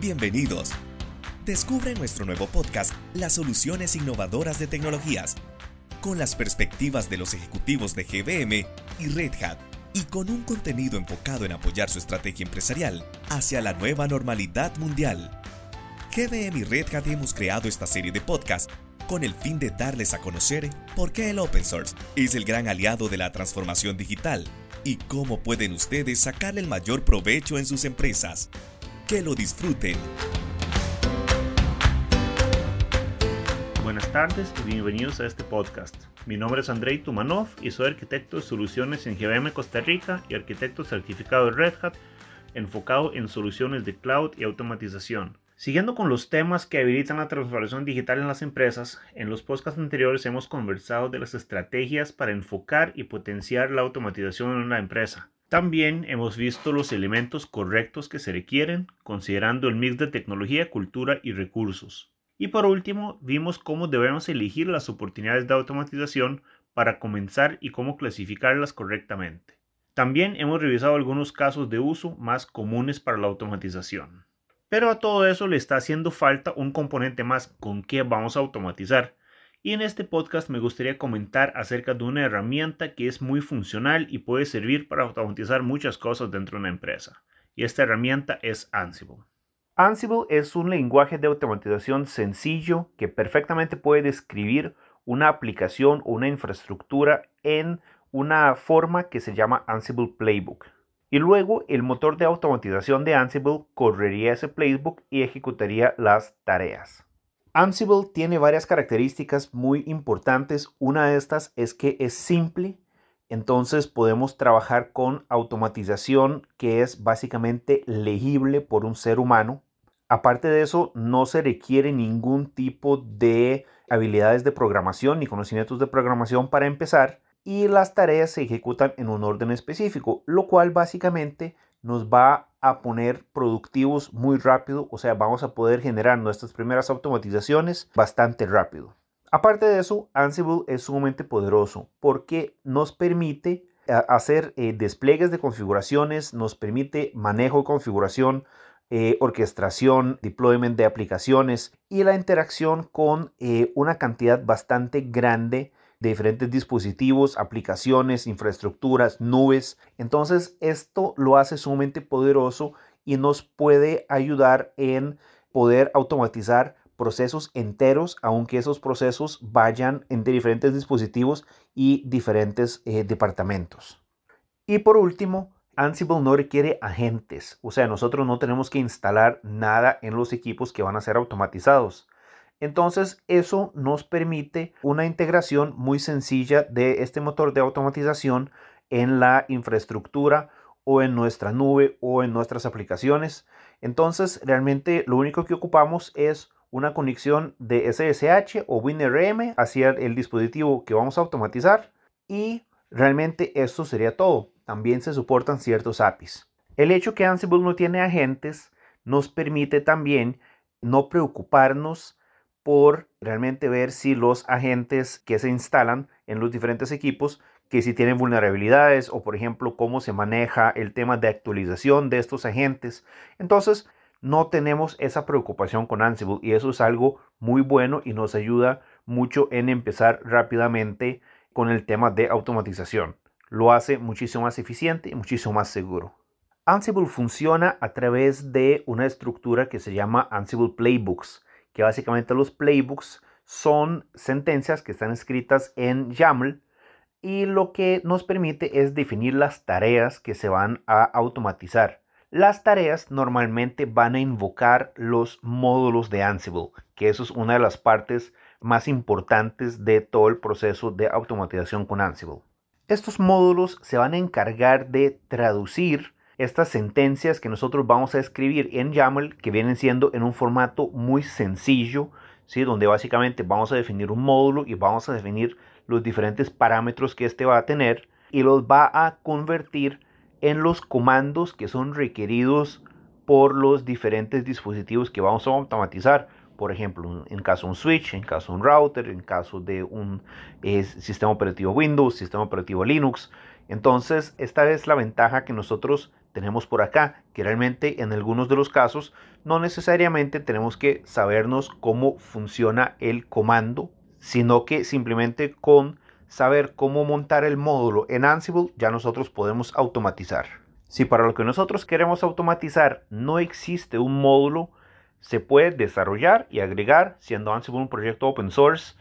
Bienvenidos. Descubre nuestro nuevo podcast las soluciones innovadoras de tecnologías, con las perspectivas de los ejecutivos de GBM y Red Hat, y con un contenido enfocado en apoyar su estrategia empresarial hacia la nueva normalidad mundial. GBM y Red Hat hemos creado esta serie de podcasts con el fin de darles a conocer por qué el open source es el gran aliado de la transformación digital y cómo pueden ustedes sacarle el mayor provecho en sus empresas. Que lo disfruten. Buenas tardes y bienvenidos a este podcast. Mi nombre es Andrei Tumanov y soy arquitecto de soluciones en GBM Costa Rica y arquitecto certificado de Red Hat enfocado en soluciones de cloud y automatización. Siguiendo con los temas que habilitan la transformación digital en las empresas, en los podcasts anteriores hemos conversado de las estrategias para enfocar y potenciar la automatización en una empresa. También hemos visto los elementos correctos que se requieren, considerando el mix de tecnología, cultura y recursos. Y por último, vimos cómo debemos elegir las oportunidades de automatización para comenzar y cómo clasificarlas correctamente. También hemos revisado algunos casos de uso más comunes para la automatización. Pero a todo eso le está haciendo falta un componente más con que vamos a automatizar. Y en este podcast me gustaría comentar acerca de una herramienta que es muy funcional y puede servir para automatizar muchas cosas dentro de una empresa. Y esta herramienta es Ansible. Ansible es un lenguaje de automatización sencillo que perfectamente puede describir una aplicación o una infraestructura en una forma que se llama Ansible Playbook y luego el motor de automatización de Ansible correría ese playbook y ejecutaría las tareas. Ansible tiene varias características muy importantes. Una de estas es que es simple, entonces podemos trabajar con automatización que es básicamente legible por un ser humano. Aparte de eso, no se requiere ningún tipo de habilidades de programación ni conocimientos de programación para empezar y las tareas se ejecutan en un orden específico, lo cual básicamente nos va a poner productivos muy rápido, o sea, vamos a poder generar nuestras primeras automatizaciones bastante rápido. Aparte de eso, Ansible es sumamente poderoso porque nos permite eh, hacer eh, despliegues de configuraciones, nos permite manejo de configuración, eh, orquestación, deployment de aplicaciones y la interacción con una cantidad bastante grande de diferentes dispositivos, aplicaciones, infraestructuras, nubes. Entonces esto lo hace sumamente poderoso y nos puede ayudar en poder automatizar procesos enteros, aunque esos procesos vayan entre diferentes dispositivos y diferentes eh, departamentos. Y por último, Ansible no requiere agentes, o sea, nosotros no tenemos que instalar nada en los equipos que van a ser automatizados. Entonces eso nos permite una integración muy sencilla de este motor de automatización en la infraestructura o en nuestra nube o en nuestras aplicaciones. Entonces realmente lo único que ocupamos es una conexión de SSH o WinRM hacia el dispositivo que vamos a automatizar y realmente esto sería todo. También se soportan ciertos APIs. El hecho que Ansible no tiene agentes nos permite también no preocuparnos por realmente ver si los agentes que se instalan en los diferentes equipos que si tienen vulnerabilidades o por ejemplo cómo se maneja el tema de actualización de estos agentes. Entonces no tenemos esa preocupación con Ansible y eso es algo muy bueno y nos ayuda mucho en empezar rápidamente con el tema de automatización. Lo hace muchísimo más eficiente y muchísimo más seguro. Ansible funciona a través de una estructura que se llama Ansible Playbooks que básicamente los playbooks son sentencias que están escritas en YAML y lo que nos permite es definir las tareas que se van a automatizar. Las tareas normalmente van a invocar los módulos de Ansible, que eso es una de las partes más importantes de todo el proceso de automatización con Ansible. Estos módulos se van a encargar de traducir estas sentencias que nosotros vamos a escribir en YAML, que vienen siendo en un formato muy sencillo, ¿sí? donde básicamente vamos a definir un módulo y vamos a definir los diferentes parámetros que este va a tener y los va a convertir en los comandos que son requeridos por los diferentes dispositivos que vamos a automatizar. Por ejemplo, en caso de un switch, en caso de un router, en caso de un eh, sistema operativo Windows, sistema operativo Linux. Entonces, esta es la ventaja que nosotros tenemos por acá, que realmente en algunos de los casos no necesariamente tenemos que sabernos cómo funciona el comando, sino que simplemente con saber cómo montar el módulo en Ansible ya nosotros podemos automatizar. Si para lo que nosotros queremos automatizar no existe un módulo, se puede desarrollar y agregar, siendo Ansible un proyecto open source,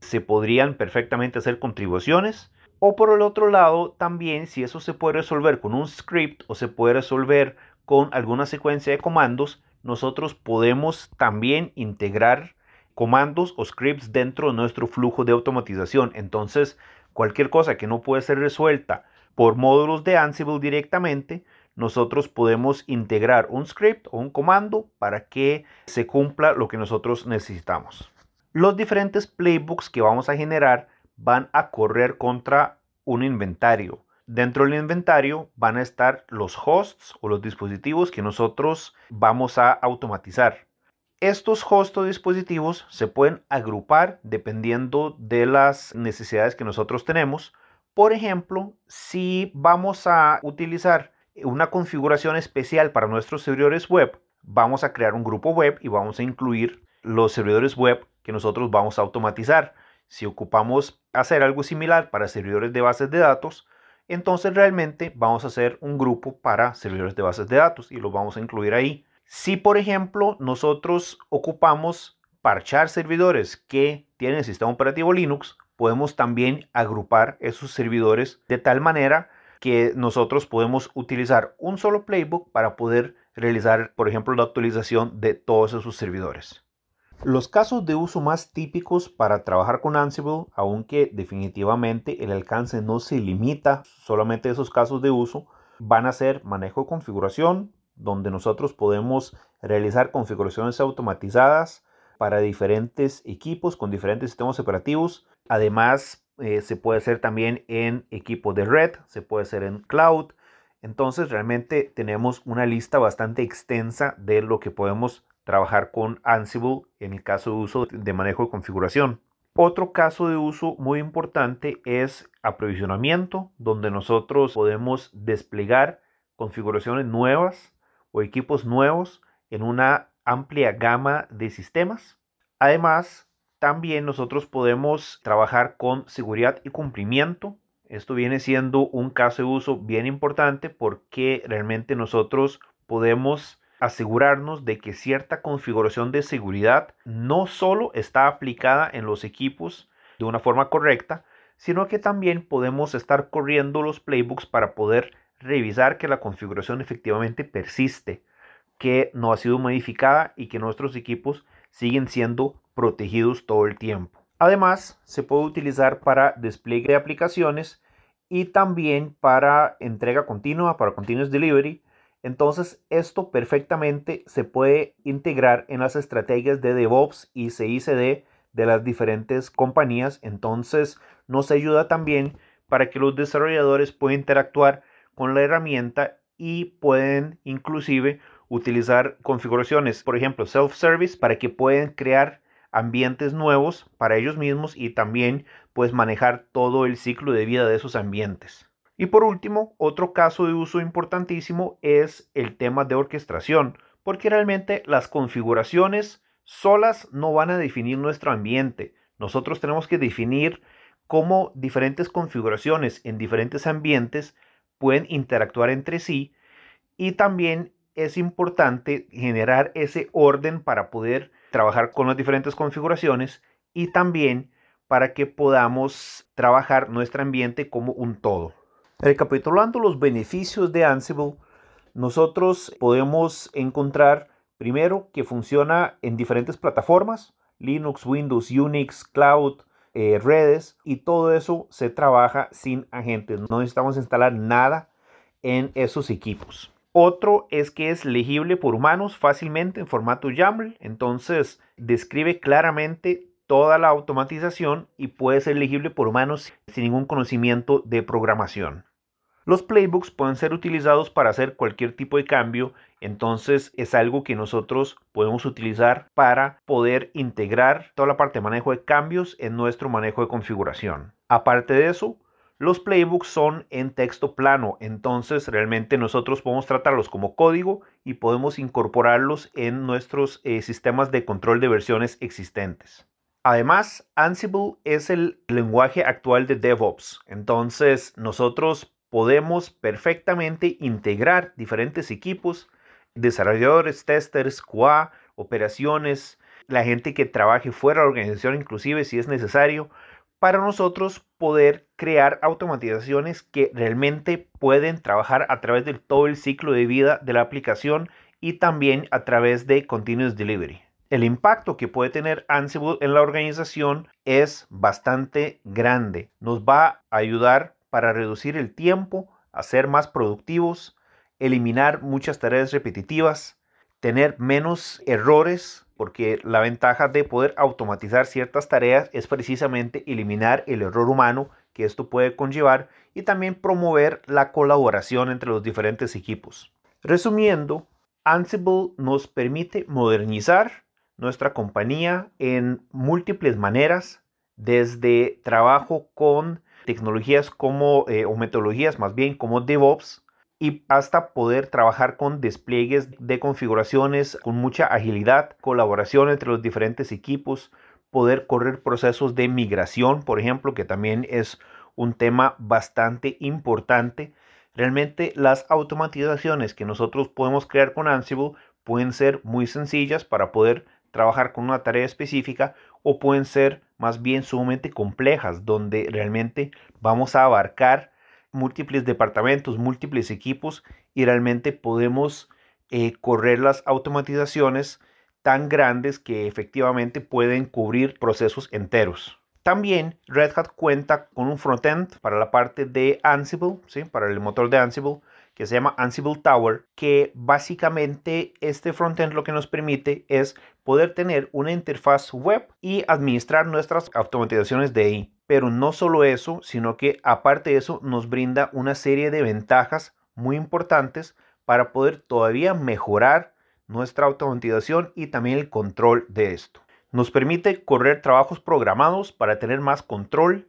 se podrían perfectamente hacer contribuciones. O por el otro lado, también si eso se puede resolver con un script o se puede resolver con alguna secuencia de comandos, nosotros podemos también integrar comandos o scripts dentro de nuestro flujo de automatización. Entonces, cualquier cosa que no puede ser resuelta por módulos de Ansible directamente, nosotros podemos integrar un script o un comando para que se cumpla lo que nosotros necesitamos. Los diferentes playbooks que vamos a generar van a correr contra un inventario. Dentro del inventario van a estar los hosts o los dispositivos que nosotros vamos a automatizar. Estos hosts o dispositivos se pueden agrupar dependiendo de las necesidades que nosotros tenemos. Por ejemplo, si vamos a utilizar una configuración especial para nuestros servidores web, vamos a crear un grupo web y vamos a incluir los servidores web que nosotros vamos a automatizar. Si ocupamos hacer algo similar para servidores de bases de datos, entonces realmente vamos a hacer un grupo para servidores de bases de datos y los vamos a incluir ahí. Si por ejemplo nosotros ocupamos parchar servidores que tienen el sistema operativo Linux, podemos también agrupar esos servidores de tal manera que nosotros podemos utilizar un solo playbook para poder realizar, por ejemplo, la actualización de todos esos servidores. Los casos de uso más típicos para trabajar con Ansible, aunque definitivamente el alcance no se limita solamente a esos casos de uso, van a ser manejo de configuración, donde nosotros podemos realizar configuraciones automatizadas para diferentes equipos con diferentes sistemas operativos. Además, eh, se puede hacer también en equipo de red, se puede hacer en cloud. Entonces, realmente tenemos una lista bastante extensa de lo que podemos trabajar con Ansible en el caso de uso de manejo de configuración. Otro caso de uso muy importante es aprovisionamiento, donde nosotros podemos desplegar configuraciones nuevas o equipos nuevos en una amplia gama de sistemas. Además, también nosotros podemos trabajar con seguridad y cumplimiento. Esto viene siendo un caso de uso bien importante porque realmente nosotros podemos asegurarnos de que cierta configuración de seguridad no solo está aplicada en los equipos de una forma correcta, sino que también podemos estar corriendo los playbooks para poder revisar que la configuración efectivamente persiste, que no ha sido modificada y que nuestros equipos siguen siendo protegidos todo el tiempo. Además, se puede utilizar para despliegue de aplicaciones y también para entrega continua, para continuous delivery, entonces, esto perfectamente se puede integrar en las estrategias de DevOps y CICD de las diferentes compañías. Entonces, nos ayuda también para que los desarrolladores puedan interactuar con la herramienta y pueden inclusive utilizar configuraciones, por ejemplo, self-service, para que puedan crear ambientes nuevos para ellos mismos y también pues manejar todo el ciclo de vida de esos ambientes. Y por último, otro caso de uso importantísimo es el tema de orquestación, porque realmente las configuraciones solas no van a definir nuestro ambiente. Nosotros tenemos que definir cómo diferentes configuraciones en diferentes ambientes pueden interactuar entre sí y también es importante generar ese orden para poder trabajar con las diferentes configuraciones y también para que podamos trabajar nuestro ambiente como un todo. Recapitulando los beneficios de Ansible, nosotros podemos encontrar primero que funciona en diferentes plataformas, Linux, Windows, Unix, Cloud, eh, redes, y todo eso se trabaja sin agentes. No necesitamos instalar nada en esos equipos. Otro es que es legible por humanos fácilmente en formato YAML, entonces describe claramente toda la automatización y puede ser legible por humanos sin ningún conocimiento de programación. Los playbooks pueden ser utilizados para hacer cualquier tipo de cambio, entonces es algo que nosotros podemos utilizar para poder integrar toda la parte de manejo de cambios en nuestro manejo de configuración. Aparte de eso, los playbooks son en texto plano, entonces realmente nosotros podemos tratarlos como código y podemos incorporarlos en nuestros eh, sistemas de control de versiones existentes. Además, Ansible es el lenguaje actual de DevOps, entonces nosotros podemos perfectamente integrar diferentes equipos, desarrolladores, testers, QA, operaciones, la gente que trabaje fuera de la organización inclusive si es necesario, para nosotros poder crear automatizaciones que realmente pueden trabajar a través de todo el ciclo de vida de la aplicación y también a través de Continuous Delivery. El impacto que puede tener Ansible en la organización es bastante grande. Nos va a ayudar para reducir el tiempo, a ser más productivos, eliminar muchas tareas repetitivas, tener menos errores porque la ventaja de poder automatizar ciertas tareas es precisamente eliminar el error humano que esto puede conllevar y también promover la colaboración entre los diferentes equipos. Resumiendo, Ansible nos permite modernizar nuestra compañía en múltiples maneras, desde trabajo con tecnologías como, eh, o metodologías más bien como DevOps, y hasta poder trabajar con despliegues de configuraciones con mucha agilidad, colaboración entre los diferentes equipos, poder correr procesos de migración, por ejemplo, que también es un tema bastante importante. Realmente las automatizaciones que nosotros podemos crear con Ansible pueden ser muy sencillas para poder trabajar con una tarea específica o pueden ser más bien sumamente complejas, donde realmente vamos a abarcar múltiples departamentos, múltiples equipos y realmente podemos eh, correr las automatizaciones tan grandes que efectivamente pueden cubrir procesos enteros. También Red Hat cuenta con un frontend para la parte de Ansible, ¿sí? para el motor de Ansible, que se llama Ansible Tower, que básicamente este frontend lo que nos permite es poder tener una interfaz web y administrar nuestras automatizaciones de ahí. Pero no solo eso, sino que aparte de eso nos brinda una serie de ventajas muy importantes para poder todavía mejorar nuestra automatización y también el control de esto. Nos permite correr trabajos programados para tener más control.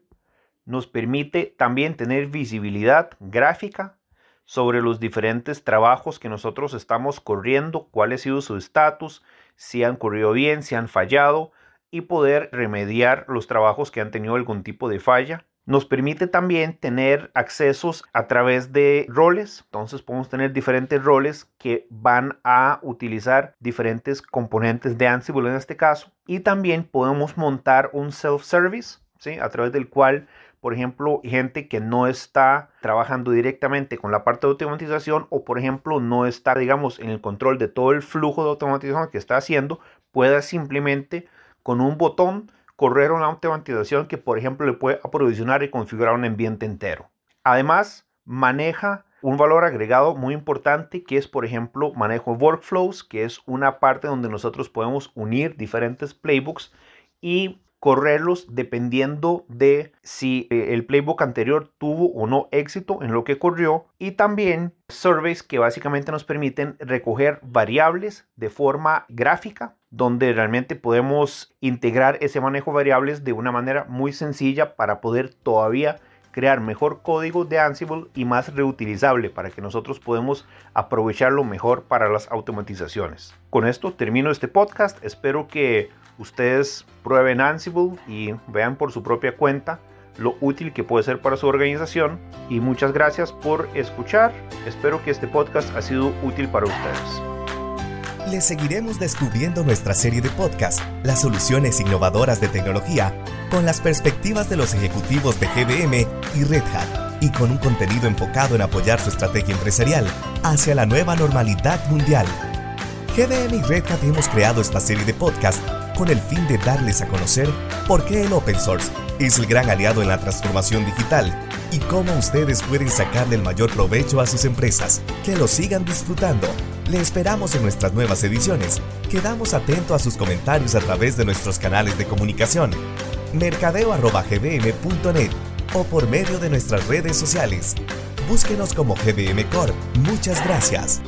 Nos permite también tener visibilidad gráfica sobre los diferentes trabajos que nosotros estamos corriendo, cuál ha sido su estatus, si han corrido bien, si han fallado y poder remediar los trabajos que han tenido algún tipo de falla. Nos permite también tener accesos a través de roles. Entonces podemos tener diferentes roles que van a utilizar diferentes componentes de Ansible en este caso. Y también podemos montar un self-service, ¿sí? a través del cual por ejemplo, gente que no está trabajando directamente con la parte de automatización o, por ejemplo, no está, digamos, en el control de todo el flujo de automatización que está haciendo, pueda simplemente con un botón correr una automatización que, por ejemplo, le puede aprovisionar y configurar un ambiente entero. Además, maneja un valor agregado muy importante que es, por ejemplo, manejo workflows, que es una parte donde nosotros podemos unir diferentes playbooks y correrlos dependiendo de si eh, el playbook anterior tuvo o no éxito en lo que corrió. Y también surveys que básicamente nos permiten recoger variables de forma gráfica donde realmente podemos integrar ese manejo de variables de una manera muy sencilla para poder todavía crear mejor código de Ansible y más reutilizable para que nosotros podamos aprovecharlo mejor para las automatizaciones. Con esto termino este podcast. Espero que ustedes prueben Ansible y vean por su propia cuenta lo útil que puede ser para su organización. Y muchas gracias por escuchar. Espero que este podcast ha sido útil para ustedes. Seguiremos descubriendo nuestra serie de podcast, las soluciones innovadoras de tecnología, con las perspectivas de los ejecutivos de GBM y Red Hat, y con un contenido enfocado en apoyar su estrategia empresarial hacia la nueva normalidad mundial. GBM y Red Hat hemos creado esta serie de podcast con el fin de darles a conocer por qué el open source es el gran aliado en la transformación digital y cómo ustedes pueden sacarle el mayor provecho a sus empresas. Que lo sigan disfrutando. Le esperamos en nuestras nuevas ediciones. Quedamos atentos a sus comentarios a través de nuestros canales de comunicación, mercadeo.gbm.net o por medio de nuestras redes sociales. Búsquenos como GBM Corp. Muchas gracias.